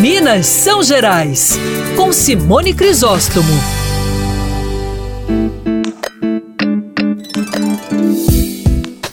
Minas São Gerais, com Simone Crisóstomo.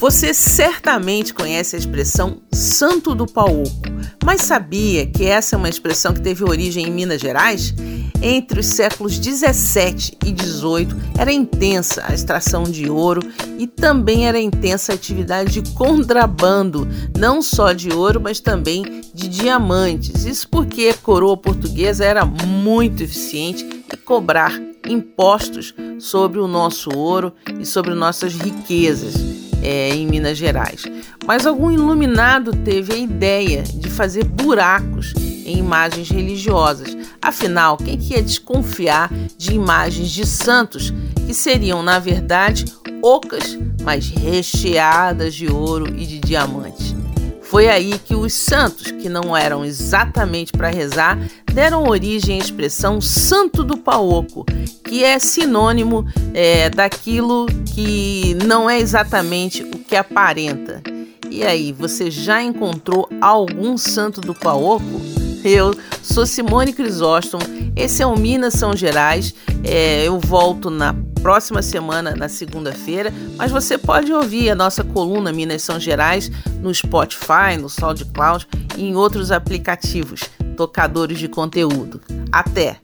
Você certamente conhece a expressão santo do pau oco, mas sabia que essa é uma expressão que teve origem em Minas Gerais? Entre os séculos 17 e 18 era intensa a extração de ouro e também era intensa a atividade de contrabando, não só de ouro, mas também de diamantes. Isso porque a coroa portuguesa era muito eficiente em cobrar impostos sobre o nosso ouro e sobre nossas riquezas é, em Minas Gerais. Mas algum iluminado teve a ideia de fazer buracos em imagens religiosas. Afinal, quem que ia desconfiar de imagens de santos que seriam, na verdade, ocas, mas recheadas de ouro e de diamantes? Foi aí que os santos, que não eram exatamente para rezar, deram origem à expressão santo do paoco, que é sinônimo é, daquilo que não é exatamente o que aparenta. E aí, você já encontrou algum santo do paoco? Eu sou Simone Crisóstomo, esse é o Minas São Gerais. É, eu volto na próxima semana, na segunda-feira, mas você pode ouvir a nossa coluna Minas São Gerais no Spotify, no SoundCloud e em outros aplicativos tocadores de conteúdo. Até!